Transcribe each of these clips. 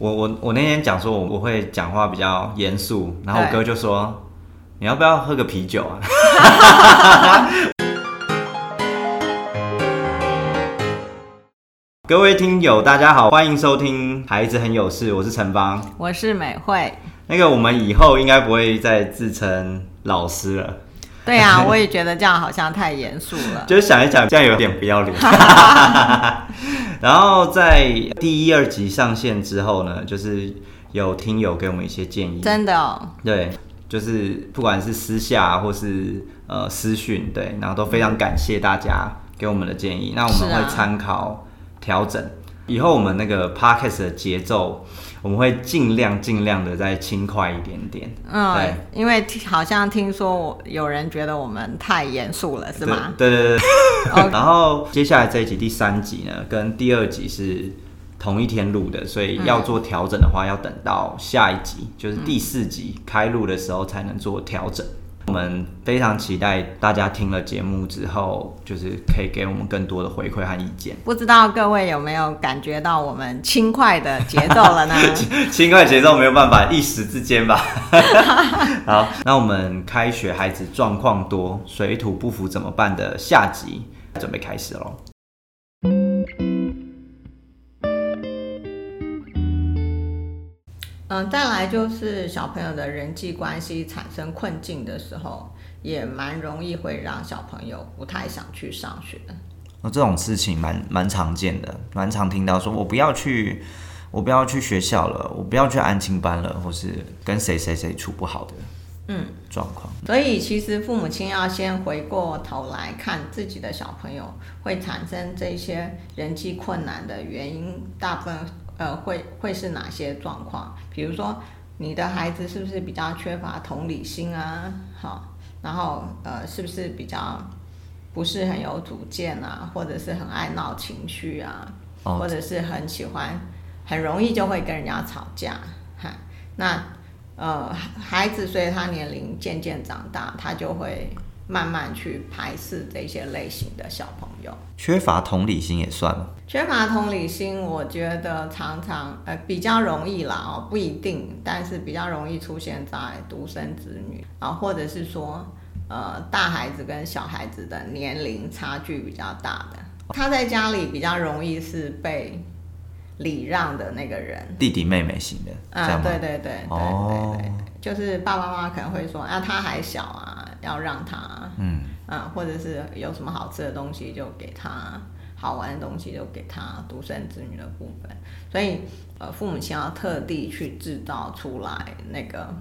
我我我那天讲说我我会讲话比较严肃，然后我哥就说你要不要喝个啤酒啊？各位听友大家好，欢迎收听《孩子很有事》，我是陈芳，我是美惠。那个我们以后应该不会再自称老师了。对啊，我也觉得这样好像太严肃了。就是想一想，这样有点不要脸。然后在第一、二集上线之后呢，就是有听友给我们一些建议。真的哦。对，就是不管是私下或是呃私讯，对，然后都非常感谢大家给我们的建议。那我们会参考调整，以后我们那个 podcast 的节奏。我们会尽量尽量的再轻快一点点，嗯，对，因为好像听说有人觉得我们太严肃了，是吗？对对对。然后接下来这一集第三集呢，跟第二集是同一天录的，所以要做调整的话，要等到下一集，就是第四集开录的时候才能做调整。我们非常期待大家听了节目之后，就是可以给我们更多的回馈和意见。不知道各位有没有感觉到我们轻快的节奏了呢？轻快节奏没有办法一时之间吧。好，那我们开学孩子状况多，水土不服怎么办的下集准备开始喽。嗯，再来就是小朋友的人际关系产生困境的时候，也蛮容易会让小朋友不太想去上学。那这种事情蛮蛮常见的，蛮常听到说，我不要去，我不要去学校了，我不要去安亲班了，或是跟谁谁谁处不好的，嗯，状况。所以其实父母亲要先回过头来看自己的小朋友会产生这些人际困难的原因，大部分。呃，会会是哪些状况？比如说，你的孩子是不是比较缺乏同理心啊？好，然后呃，是不是比较不是很有主见啊？或者是很爱闹情绪啊？或者是很喜欢，很容易就会跟人家吵架？哈，那呃，孩子随着他年龄渐渐长大，他就会。慢慢去排斥这些类型的小朋友，缺乏同理心也算吗？缺乏同理心，我觉得常常呃比较容易啦哦，不一定，但是比较容易出现在独生子女啊，或者是说呃大孩子跟小孩子的年龄差距比较大的，他在家里比较容易是被礼让的那个人，弟弟妹妹型的啊，对对对对对对，就是爸爸妈妈可能会说啊，他还小啊。要让他，嗯，啊，或者是有什么好吃的东西就给他，好玩的东西就给他，独生子女的部分，所以，呃，父母亲要特地去制造出来那个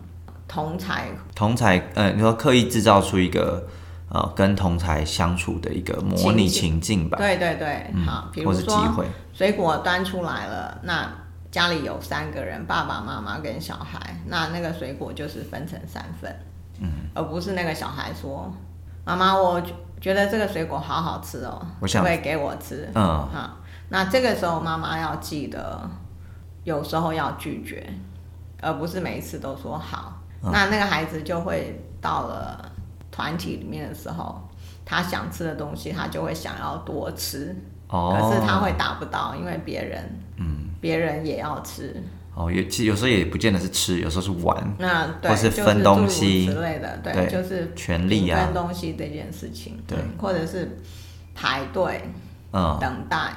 同才，同才，呃，你说刻意制造出一个，呃，跟同才相处的一个模拟情境吧？对对对，好，比如说水果端出来了，那家里有三个人，爸爸妈妈跟小孩，那那个水果就是分成三份。嗯，而不是那个小孩说：“妈妈，我觉得这个水果好好吃哦，我想可以给我吃？”嗯，哈，那这个时候妈妈要记得，有时候要拒绝，而不是每一次都说好。那那个孩子就会到了团体里面的时候，他想吃的东西，他就会想要多吃。哦，可是他会达不到，因为别人，嗯，别人也要吃。哦，有其实有时候也不见得是吃，有时候是玩，那或是分东西之类的，对，就是权利啊，分东西这件事情，对，或者是排队，嗯，等待，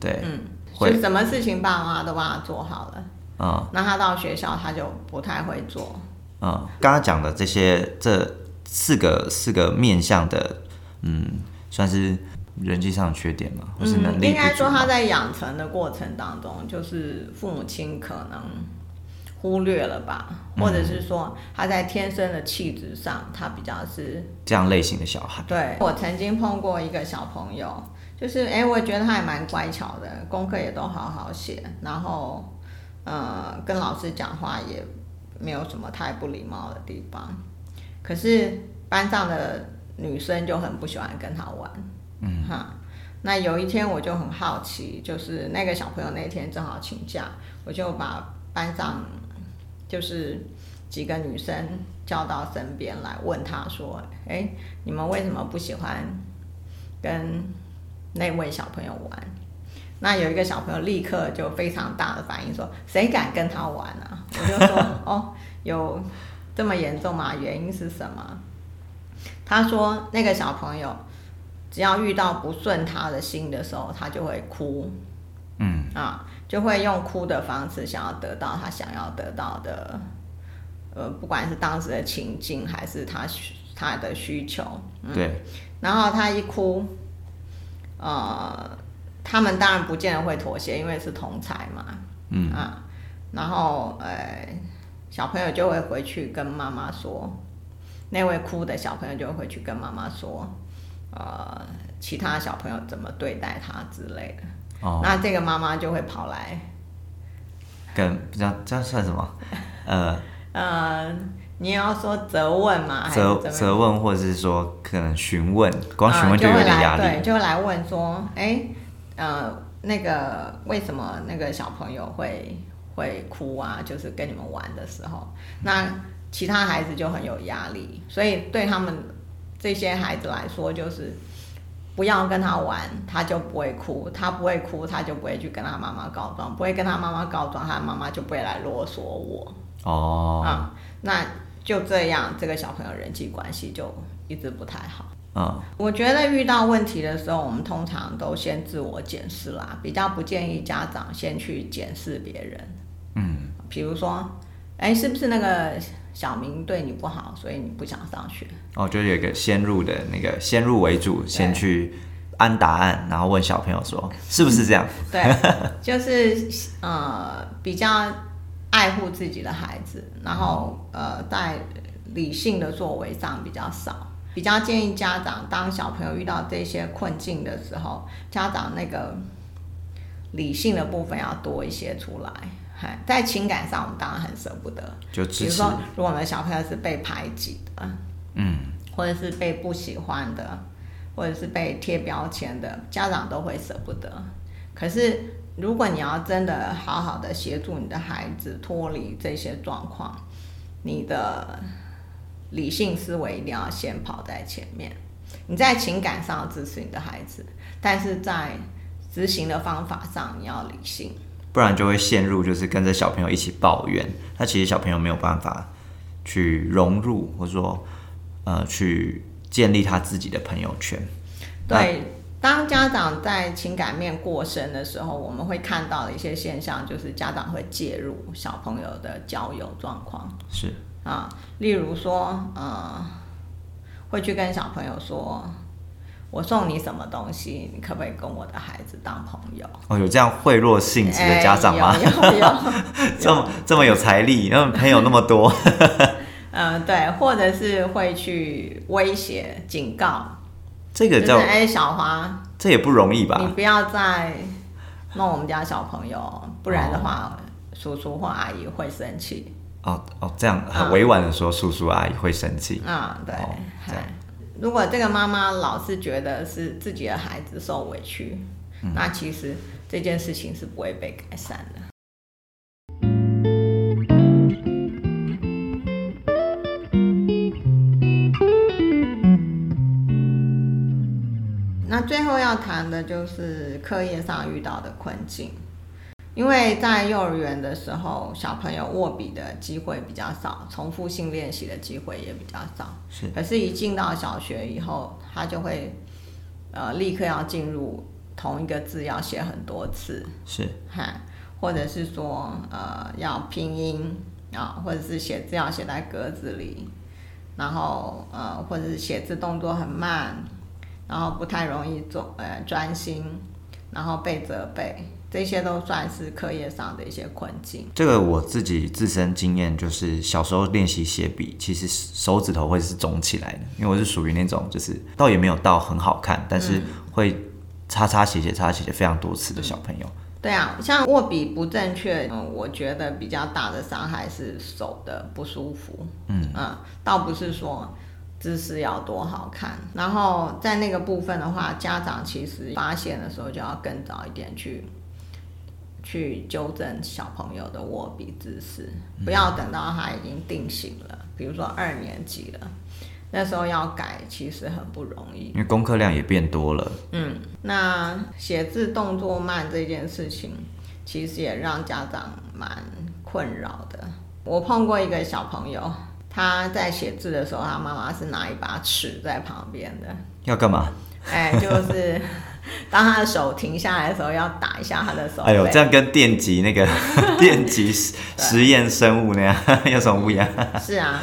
对，嗯，就什么事情爸妈都帮他做好了，嗯，那他到学校他就不太会做，嗯，刚刚讲的这些这四个四个面向的，嗯，算是。人际上的缺点嘛，或是能力应该说他在养成的过程当中，就是父母亲可能忽略了吧，或者是说他在天生的气质上，他比较是这样类型的小孩。对我曾经碰过一个小朋友，就是哎，我觉得他也蛮乖巧的，功课也都好好写，然后呃，跟老师讲话也没有什么太不礼貌的地方，可是班上的女生就很不喜欢跟他玩。嗯哈，那有一天我就很好奇，就是那个小朋友那天正好请假，我就把班上就是几个女生叫到身边来，问他说：“哎，你们为什么不喜欢跟那位小朋友玩？”那有一个小朋友立刻就非常大的反应说：“谁敢跟他玩啊？”我就说：“ 哦，有这么严重吗？原因是什么？”他说：“那个小朋友只要遇到不顺他的心的时候，他就会哭，嗯。啊，就会用哭的方式想要得到他想要得到的，呃，不管是当时的情境还是他他的需求，对。然后他一哭，呃。”他们当然不见得会妥协，因为是同才嘛，嗯。啊，然后呃，小朋友就会回去跟妈妈说，那位哭的小朋友就会回去跟妈妈说，呃，其他小朋友怎么对待他之类的。哦，那这个妈妈就会跑来，跟比较这样算什么？呃呃，你要说责问嘛？责责问，或者是说可能询问，光询问就有点压力，对，就会来问说，哎。呃，那个为什么那个小朋友会会哭啊？就是跟你们玩的时候，那其他孩子就很有压力，所以对他们这些孩子来说，就是不要跟他玩，他就不会哭，他不会哭，他就不会去跟他妈妈告状，不会跟他妈妈告状，他妈妈就不会来啰嗦我。哦，啊，那就这样，这个小朋友人际关系就一直不太好。嗯，我觉得遇到问题的时候，我们通常都先自我检视啦，比较不建议家长先去检视别人。嗯，比如说，哎，是不是那个小明对你不好，所以你不想上学？哦，就有一个先入的那个先入为主，先去按答案，然后问小朋友说是不是这样？对，就是呃比较爱护自己的孩子，然后呃在理性的作为上比较少。比较建议家长，当小朋友遇到这些困境的时候，家长那个理性的部分要多一些出来。嗨，在情感上，我们当然很舍不得。就比如说，如果我们的小朋友是被排挤的，嗯，或者是被不喜欢的，或者是被贴标签的，家长都会舍不得。可是，如果你要真的好好的协助你的孩子脱离这些状况，你的。理性思维一定要先跑在前面。你在情感上支持你的孩子，但是在执行的方法上你要理性，不然就会陷入就是跟着小朋友一起抱怨。那其实小朋友没有办法去融入，或者说呃去建立他自己的朋友圈。对，当家长在情感面过深的时候，我们会看到的一些现象，就是家长会介入小朋友的交友状况。是。啊，例如说，呃，会去跟小朋友说：“我送你什么东西，你可不可以跟我的孩子当朋友？”哦，有这样贿赂性质的家长吗？有 有，这么这么有财力，然后朋友那么多。嗯，对，或者是会去威胁、警告。这个叫哎，小华，这也不容易吧？你不要再弄我们家小朋友，不然的话，叔叔或阿姨会生气。哦哦，这样很委婉的说，叔叔阿姨会生气。啊，对，这样。如果这个妈妈老是觉得是自己的孩子受委屈，那其实这件事情是不会被改善的。那最后要谈的就是课业上遇到的困境。因为在幼儿园的时候，小朋友握笔的机会比较少，重复性练习的机会也比较少。是，可是，一进到小学以后，他就会，呃，立刻要进入同一个字要写很多次。是，哈，或者是说，呃，要拼音啊，或者是写字要写在格子里，然后，呃，或者是写字动作很慢，然后不太容易做，呃，专心，然后被责备。这些都算是课业上的一些困境。这个我自己自身经验就是，小时候练习写笔，其实手指头会是肿起来的，因为我是属于那种就是倒也没有到很好看，但是会擦擦写写擦擦写写非常多次的小朋友。对啊，像握笔不正确，嗯，我觉得比较大的伤害是手的不舒服。嗯嗯，倒不是说姿势要多好看。然后在那个部分的话，家长其实发现的时候就要更早一点去。去纠正小朋友的握笔姿势，不要等到他已经定型了，比如说二年级了，那时候要改其实很不容易，因为功课量也变多了。嗯，那写字动作慢这件事情，其实也让家长蛮困扰的。我碰过一个小朋友，他在写字的时候，他妈妈是拿一把尺在旁边的，要干嘛？哎，就是 当他的手停下来的时候，要打一下他的手。哎呦，这样跟电极那个 电极实验生物那样 有什么不一样？是啊，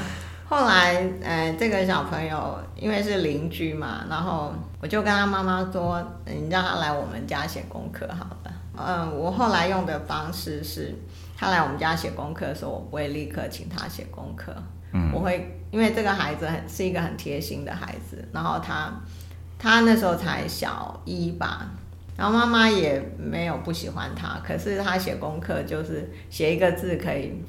后来呃，这个小朋友因为是邻居嘛，然后我就跟他妈妈说，你让他来我们家写功课好了。嗯，我后来用的方式是，他来我们家写功课的时候，我不会立刻请他写功课。嗯，我会因为这个孩子很是一个很贴心的孩子，然后他。他那时候才小一吧，然后妈妈也没有不喜欢他，可是他写功课就是写一个字可以，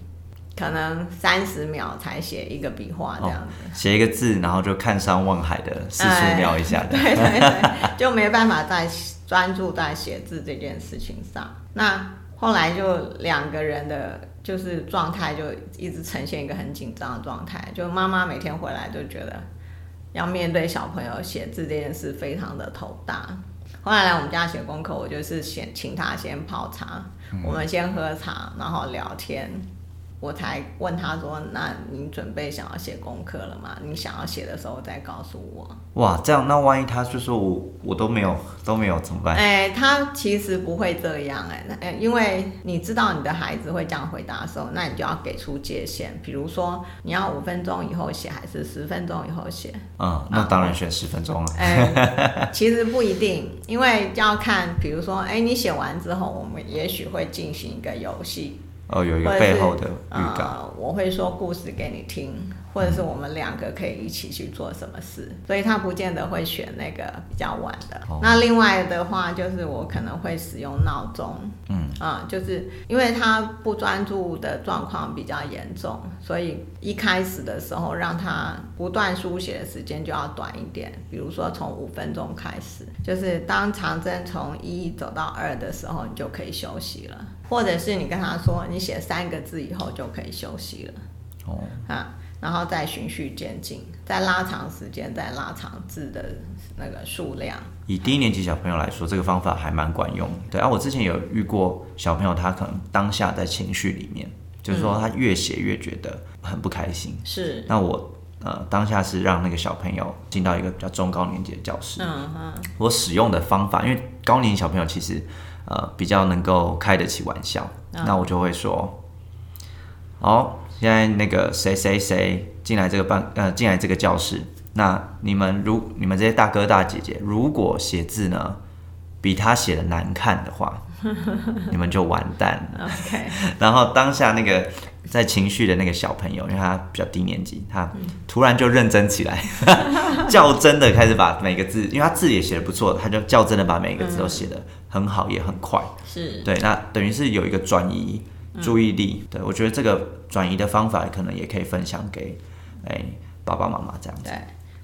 可能三十秒才写一个笔画这样子，写一个字，然后就看山望海的四处瞄一下，对对对，就没办法再专注在写字这件事情上。那后来就两个人的就是状态就一直呈现一个很紧张的状态，就妈妈每天回来都觉得。要面对小朋友写字这件事，非常的头大。后来来我们家写功课，我就是先请他先泡茶，我们先喝茶，然后聊天。我才问他说：“那你准备想要写功课了吗？你想要写的时候再告诉我。”哇，这样那万一他就说我我都没有都没有怎么办？哎，他其实不会这样哎，哎，因为你知道你的孩子会这样回答的时候，那你就要给出界限，比如说你要五分钟以后写还是十分钟以后写？嗯，那当然选十分钟了。哎，其实不一定，因为要看，比如说，哎，你写完之后，我们也许会进行一个游戏。哦，有一个背后的预感。我会说故事给你听，或者是我们两个可以一起去做什么事，所以他不见得会选那个比较晚的。那另外的话，就是我可能会使用闹钟，嗯，啊，就是因为他不专注的状况比较严重，所以一开始的时候让他不断书写的时间就要短一点，比如说从五分钟开始，就是当长针从一走到二的时候，你就可以休息了。或者是你跟他说，你写三个字以后就可以休息了，哦，啊，然后再循序渐进，再拉长时间，再拉长字的那个数量。以低年级小朋友来说，这个方法还蛮管用。对啊，我之前有遇过小朋友，他可能当下在情绪里面，就是说他越写越觉得很不开心。是。那我呃当下是让那个小朋友进到一个比较中高年级的教室。嗯嗯。我使用的方法，因为高年级小朋友其实。呃，比较能够开得起玩笑，那我就会说，好，现在那个谁谁谁进来这个班，呃，进来这个教室，那你们如你们这些大哥大姐姐，如果写字呢比他写的难看的话，你们就完蛋了。OK，然后当下那个。在情绪的那个小朋友，因为他比较低年级，他突然就认真起来，较真的开始把每个字，因为他字也写的不错，他就较真的把每个字都写的很好，也很快。是对，那等于是有一个转移注意力。对我觉得这个转移的方法，可能也可以分享给哎爸爸妈妈这样子。对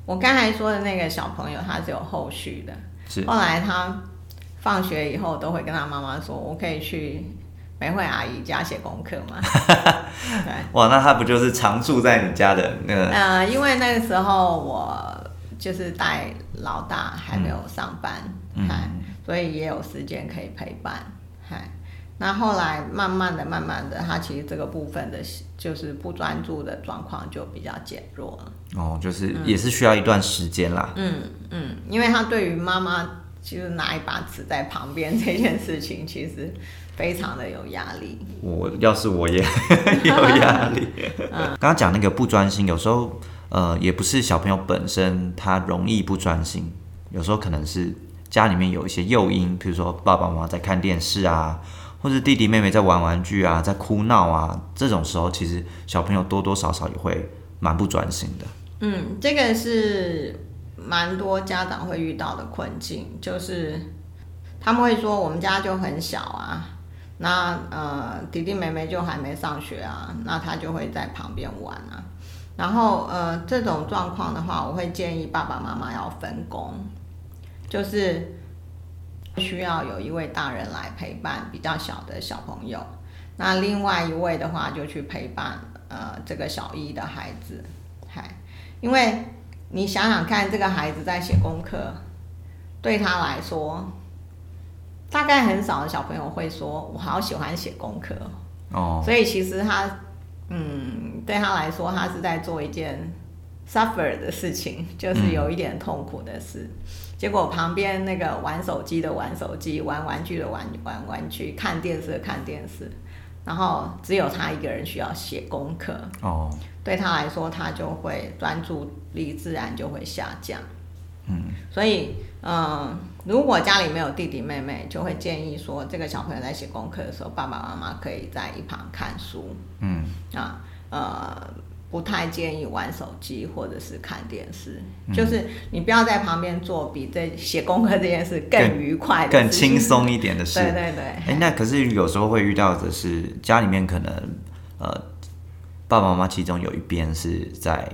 我刚才说的那个小朋友，他是有后续的，是后来他放学以后都会跟他妈妈说，我可以去。美惠阿姨家写功课嘛？对，哇，那她不就是常住在你家的那个？呃，因为那个时候我就是带老大还没有上班，嗨，所以也有时间可以陪伴，嗨。那后来慢慢的、慢慢的，他其实这个部分的，就是不专注的状况就比较减弱了。哦，就是也是需要一段时间啦。嗯嗯，因为他对于妈妈其实拿一把尺在旁边 这件事情，其实。非常的有压力。我要是我也 有 压力。刚刚讲那个不专心，有时候呃也不是小朋友本身他容易不专心，有时候可能是家里面有一些诱因，比如说爸爸妈妈在看电视啊，或者弟弟妹妹在玩玩具啊，在哭闹啊，这种时候其实小朋友多多少少也会蛮不专心的。嗯，这个是蛮多家长会遇到的困境，就是他们会说我们家就很小啊。那呃，弟弟妹妹就还没上学啊，那他就会在旁边玩啊。然后呃，这种状况的话，我会建议爸爸妈妈要分工，就是需要有一位大人来陪伴比较小的小朋友，那另外一位的话就去陪伴呃这个小一的孩子，嗨，因为你想想看，这个孩子在写功课，对他来说，大概很少的小朋友会说：“我好喜欢写功课。”哦，所以其实他，嗯，对他来说，他是在做一件 suffer 的事情，就是有一点痛苦的事。结果旁边那个玩手机的玩手机，玩玩具的玩玩玩具，看电视的看电视，然后只有他一个人需要写功课。哦，对他来说，他就会专注力自然就会下降。嗯，所以，嗯，如果家里没有弟弟妹妹，就会建议说，这个小朋友在写功课的时候，爸爸妈妈可以在一旁看书。嗯，啊，呃。不太建议玩手机或者是看电视，就是你不要在旁边做比这写功课这件事更愉快、更轻松一点的事。对对对。哎，那可是有时候会遇到的是，家里面可能呃爸爸妈妈其中有一边是在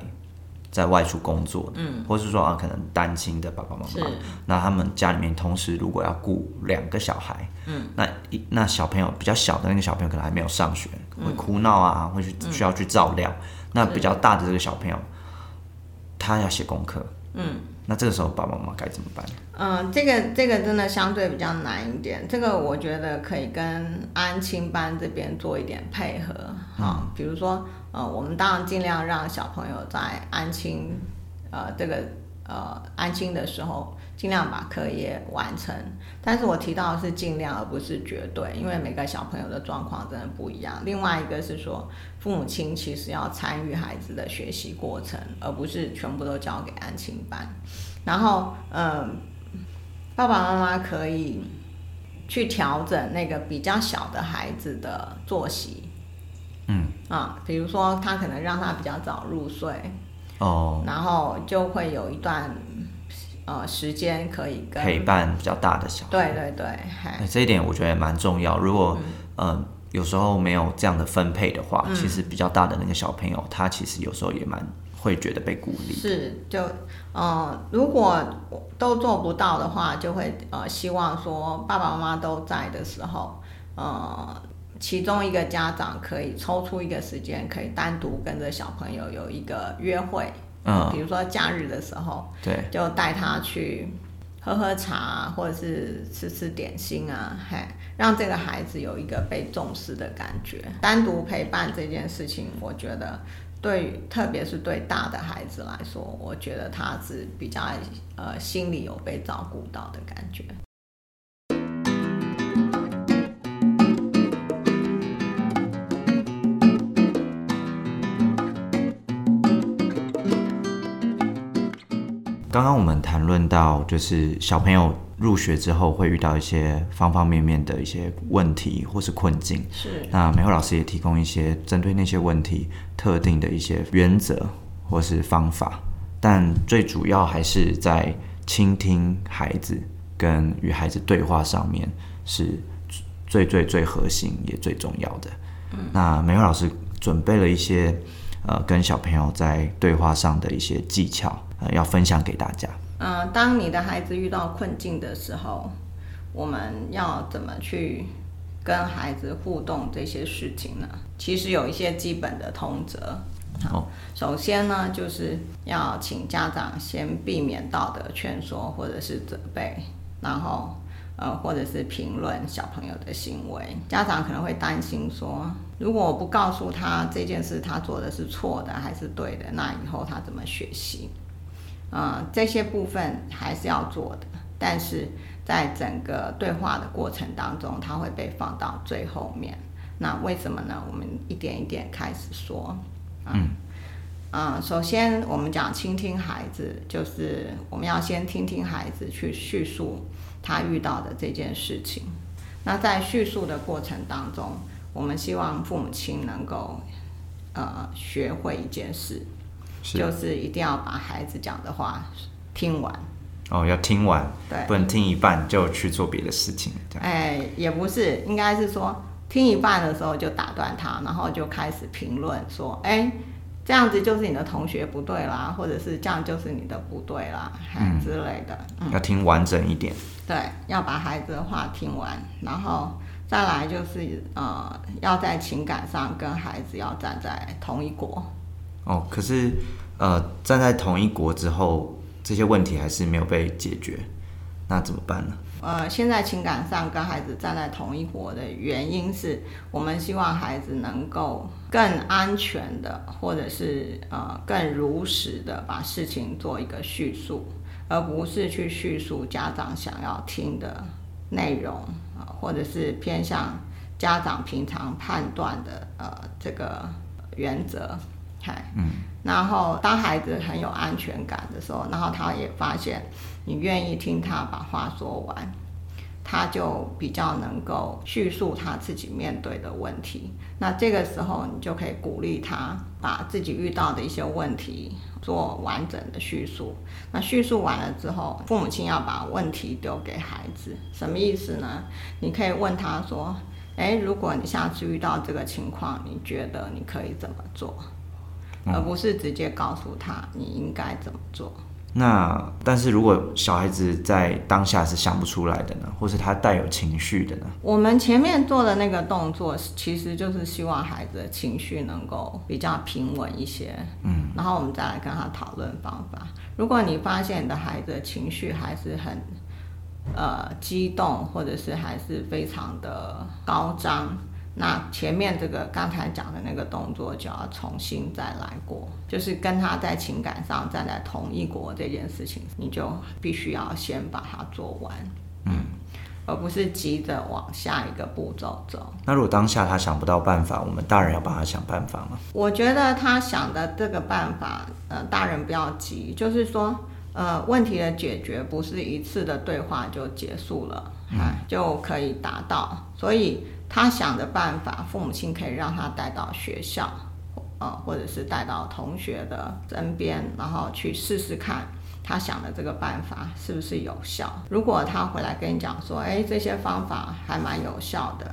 在外出工作，嗯，或是说啊可能单亲的爸爸妈妈，那他们家里面同时如果要顾两个小孩，嗯，那一那小朋友比较小的那个小朋友可能还没有上学，会哭闹啊，会去需要去照料。那比较大的这个小朋友，他要写功课，嗯，那这个时候爸爸妈妈该怎么办？嗯，这个这个真的相对比较难一点。这个我觉得可以跟安亲班这边做一点配合，哈，比如说，呃，我们当然尽量让小朋友在安亲，呃，这个呃安亲的时候。尽量把课业完成，但是我提到的是尽量，而不是绝对，因为每个小朋友的状况真的不一样。另外一个是说，父母亲其实要参与孩子的学习过程，而不是全部都交给安亲班。然后，嗯，爸爸妈妈可以去调整那个比较小的孩子的作息，嗯，啊，比如说他可能让他比较早入睡，哦，然后就会有一段。呃，时间可以陪伴比较大的小孩，对对对，这一点我觉得也蛮重要。如果嗯有时候没有这样的分配的话，其实比较大的那个小朋友，他其实有时候也蛮会觉得被鼓励。是，就呃如果都做不到的话，就会呃希望说爸爸妈妈都在的时候，呃其中一个家长可以抽出一个时间，可以单独跟着小朋友有一个约会。嗯，比如说假日的时候，对，就带他去喝喝茶，或者是吃吃点心啊，嘿，让这个孩子有一个被重视的感觉。单独陪伴这件事情，我觉得对，特别是对大的孩子来说，我觉得他是比较呃心里有被照顾到的感觉。刚刚我们谈论到，就是小朋友入学之后会遇到一些方方面面的一些问题或是困境。是。那美惠老师也提供一些针对那些问题特定的一些原则或是方法，但最主要还是在倾听孩子跟与孩子对话上面是最最最核心也最重要的。嗯。那美惠老师准备了一些呃跟小朋友在对话上的一些技巧。呃要分享给大家。嗯，当你的孩子遇到困境的时候，我们要怎么去跟孩子互动这些事情呢？其实有一些基本的通则。好，首先呢，就是要请家长先避免道德劝说或者是责备，然后呃，或者是评论小朋友的行为。家长可能会担心说，如果我不告诉他这件事他做的是错的还是对的，那以后他怎么学习？嗯，这些部分还是要做的，但是在整个对话的过程当中，它会被放到最后面。那为什么呢？我们一点一点开始说。嗯嗯，首先我们讲倾听孩子，就是我们要先听听孩子去叙述他遇到的这件事情。那在叙述的过程当中，我们希望父母亲能够呃学会一件事。就是一定要把孩子讲的话听完哦，要听完，对，不能听一半就去做别的事情。哎，也不是，应该是说听一半的时候就打断他，然后就开始评论说：“哎，这样子就是你的同学不对啦，或者是这样就是你的不对啦，嗯之类的。”要听完整一点。对，要把孩子的话听完，然后再来就是呃，要在情感上跟孩子要站在同一国。哦，可是，呃，站在同一国之后，这些问题还是没有被解决，那怎么办呢？呃，现在情感上跟孩子站在同一国的原因是我们希望孩子能够更安全的，或者是呃更如实的把事情做一个叙述，而不是去叙述家长想要听的内容啊，或者是偏向家长平常判断的呃这个原则。嗨，嗯，然后当孩子很有安全感的时候，然后他也发现你愿意听他把话说完，他就比较能够叙述他自己面对的问题。那这个时候，你就可以鼓励他把自己遇到的一些问题做完整的叙述。那叙述完了之后，父母亲要把问题丢给孩子，什么意思呢？你可以问他说：“诶，如果你下次遇到这个情况，你觉得你可以怎么做？”而不是直接告诉他你应该怎么做。那但是如果小孩子在当下是想不出来的呢，或是他带有情绪的呢？我们前面做的那个动作，其实就是希望孩子的情绪能够比较平稳一些。嗯，然后我们再来跟他讨论方法。如果你发现你的孩子的情绪还是很呃激动，或者是还是非常的高涨。那前面这个刚才讲的那个动作就要重新再来过，就是跟他在情感上站在同一国这件事情，你就必须要先把它做完，嗯，而不是急着往下一个步骤走。那如果当下他想不到办法，我们大人要帮他想办法吗？我觉得他想的这个办法，呃，大人不要急，就是说，呃，问题的解决不是一次的对话就结束了，嗯，就可以达到，所以。他想的办法，父母亲可以让他带到学校，呃，或者是带到同学的身边，然后去试试看他想的这个办法是不是有效。如果他回来跟你讲说，哎，这些方法还蛮有效的，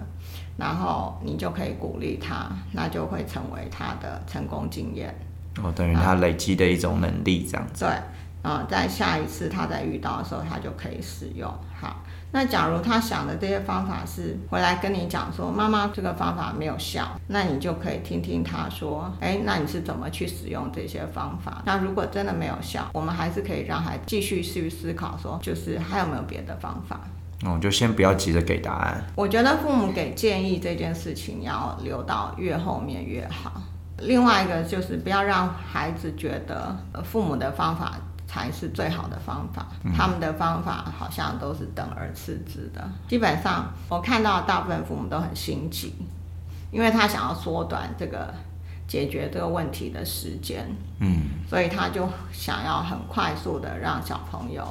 然后你就可以鼓励他，那就会成为他的成功经验。哦，等于他累积的一种能力这样子。对，嗯，在下一次他再遇到的时候，他就可以使用。好。那假如他想的这些方法是回来跟你讲说，妈妈这个方法没有效，那你就可以听听他说，哎，那你是怎么去使用这些方法？那如果真的没有效，我们还是可以让孩子继续去思考，说就是还有没有别的方法？哦，就先不要急着给答案。我觉得父母给建议这件事情要留到越后面越好。另外一个就是不要让孩子觉得父母的方法。才是最好的方法。他们的方法好像都是等而次之的。基本上，我看到大部分父母都很心急，因为他想要缩短这个解决这个问题的时间。嗯，所以他就想要很快速的让小朋友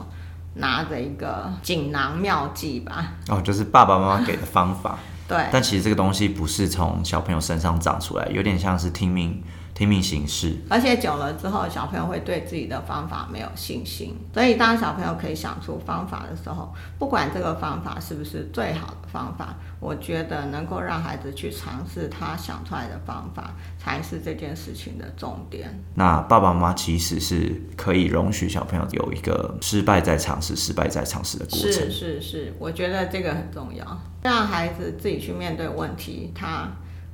拿着一个锦囊妙计吧。哦，就是爸爸妈妈给的方法。对。但其实这个东西不是从小朋友身上长出来，有点像是听命。听命行事，而且久了之后，小朋友会对自己的方法没有信心。所以，当小朋友可以想出方法的时候，不管这个方法是不是最好的方法，我觉得能够让孩子去尝试他想出来的方法，才是这件事情的重点。那爸爸妈妈其实是可以容许小朋友有一个失败再尝试、失败再尝试的过程。是是是，我觉得这个很重要，让孩子自己去面对问题。他。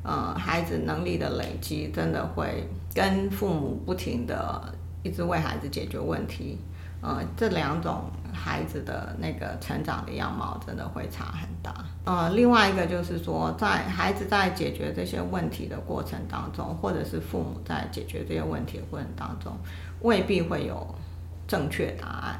呃，孩子能力的累积真的会跟父母不停的一直为孩子解决问题，呃，这两种孩子的那个成长的样貌真的会差很大。呃，另外一个就是说，在孩子在解决这些问题的过程当中，或者是父母在解决这些问题的过程当中，未必会有正确答案，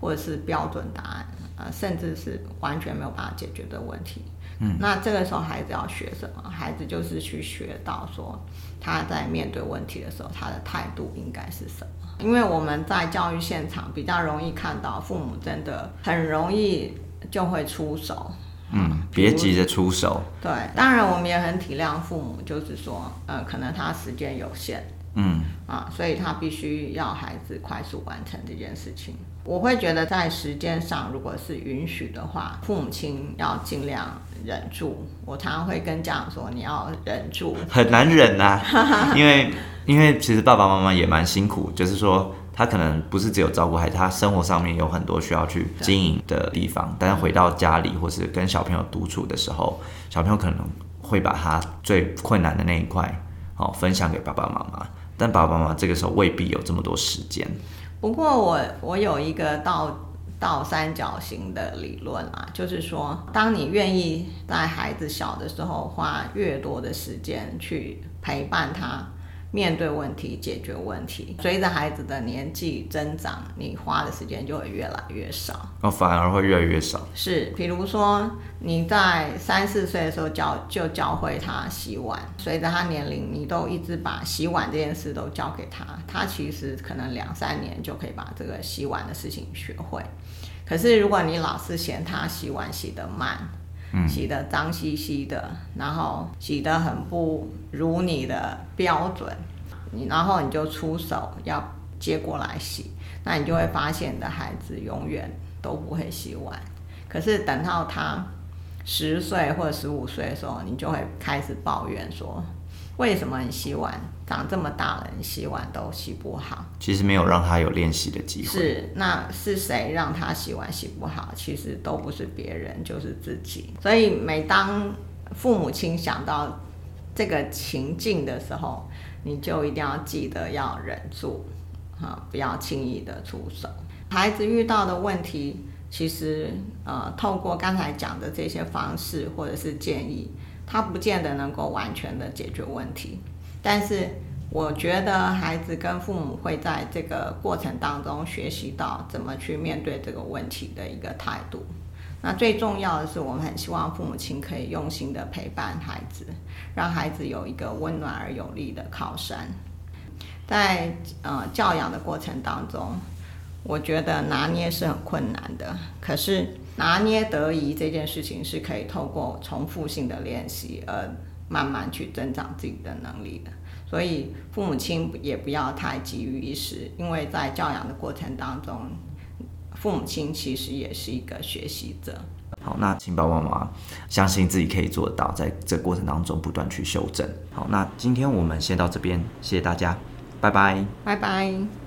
或者是标准答案，呃，甚至是完全没有办法解决的问题。嗯，那这个时候孩子要学什么？孩子就是去学到说他在面对问题的时候，他的态度应该是什么？因为我们在教育现场比较容易看到父母真的很容易就会出手。嗯，别急着出手。对，当然我们也很体谅父母，就是说，呃，可能他时间有限。嗯啊，所以他必须要孩子快速完成这件事情。我会觉得在时间上，如果是允许的话，父母亲要尽量忍住。我常常会跟家长说，你要忍住，很难忍呐，因为 因为其实爸爸妈妈也蛮辛苦，就是说他可能不是只有照顾孩子，他生活上面有很多需要去经营的地方。但是回到家里或是跟小朋友独处的时候，小朋友可能会把他最困难的那一块，哦，分享给爸爸妈妈。但爸爸妈妈这个时候未必有这么多时间。不过我我有一个倒倒三角形的理论啊，就是说，当你愿意在孩子小的时候花越多的时间去陪伴他。面对问题，解决问题。随着孩子的年纪增长，你花的时间就会越来越少，哦，反而会越来越少。是，比如说你在三四岁的时候教就教会他洗碗，随着他年龄，你都一直把洗碗这件事都教给他，他其实可能两三年就可以把这个洗碗的事情学会。可是如果你老是嫌他洗碗洗得慢，洗得脏兮兮的，然后洗得很不如你的标准，你然后你就出手要接过来洗，那你就会发现你的孩子永远都不会洗碗。可是等到他十岁或者十五岁的时候，你就会开始抱怨说。为什么你洗碗长这么大了，你洗碗都洗不好？其实没有让他有练习的机会。是，那是谁让他洗碗洗不好？其实都不是别人，就是自己。所以每当父母亲想到这个情境的时候，你就一定要记得要忍住，啊，不要轻易的出手。孩子遇到的问题，其实呃，透过刚才讲的这些方式或者是建议。他不见得能够完全的解决问题，但是我觉得孩子跟父母会在这个过程当中学习到怎么去面对这个问题的一个态度。那最重要的是，我们很希望父母亲可以用心的陪伴孩子，让孩子有一个温暖而有力的靠山。在呃教养的过程当中，我觉得拿捏是很困难的，可是。拿捏得宜这件事情是可以透过重复性的练习而慢慢去增长自己的能力的，所以父母亲也不要太急于一时，因为在教养的过程当中，父母亲其实也是一个学习者。好，那请爸爸妈妈相信自己可以做到，在这过程当中不断去修正。好，那今天我们先到这边，谢谢大家，拜拜，拜拜。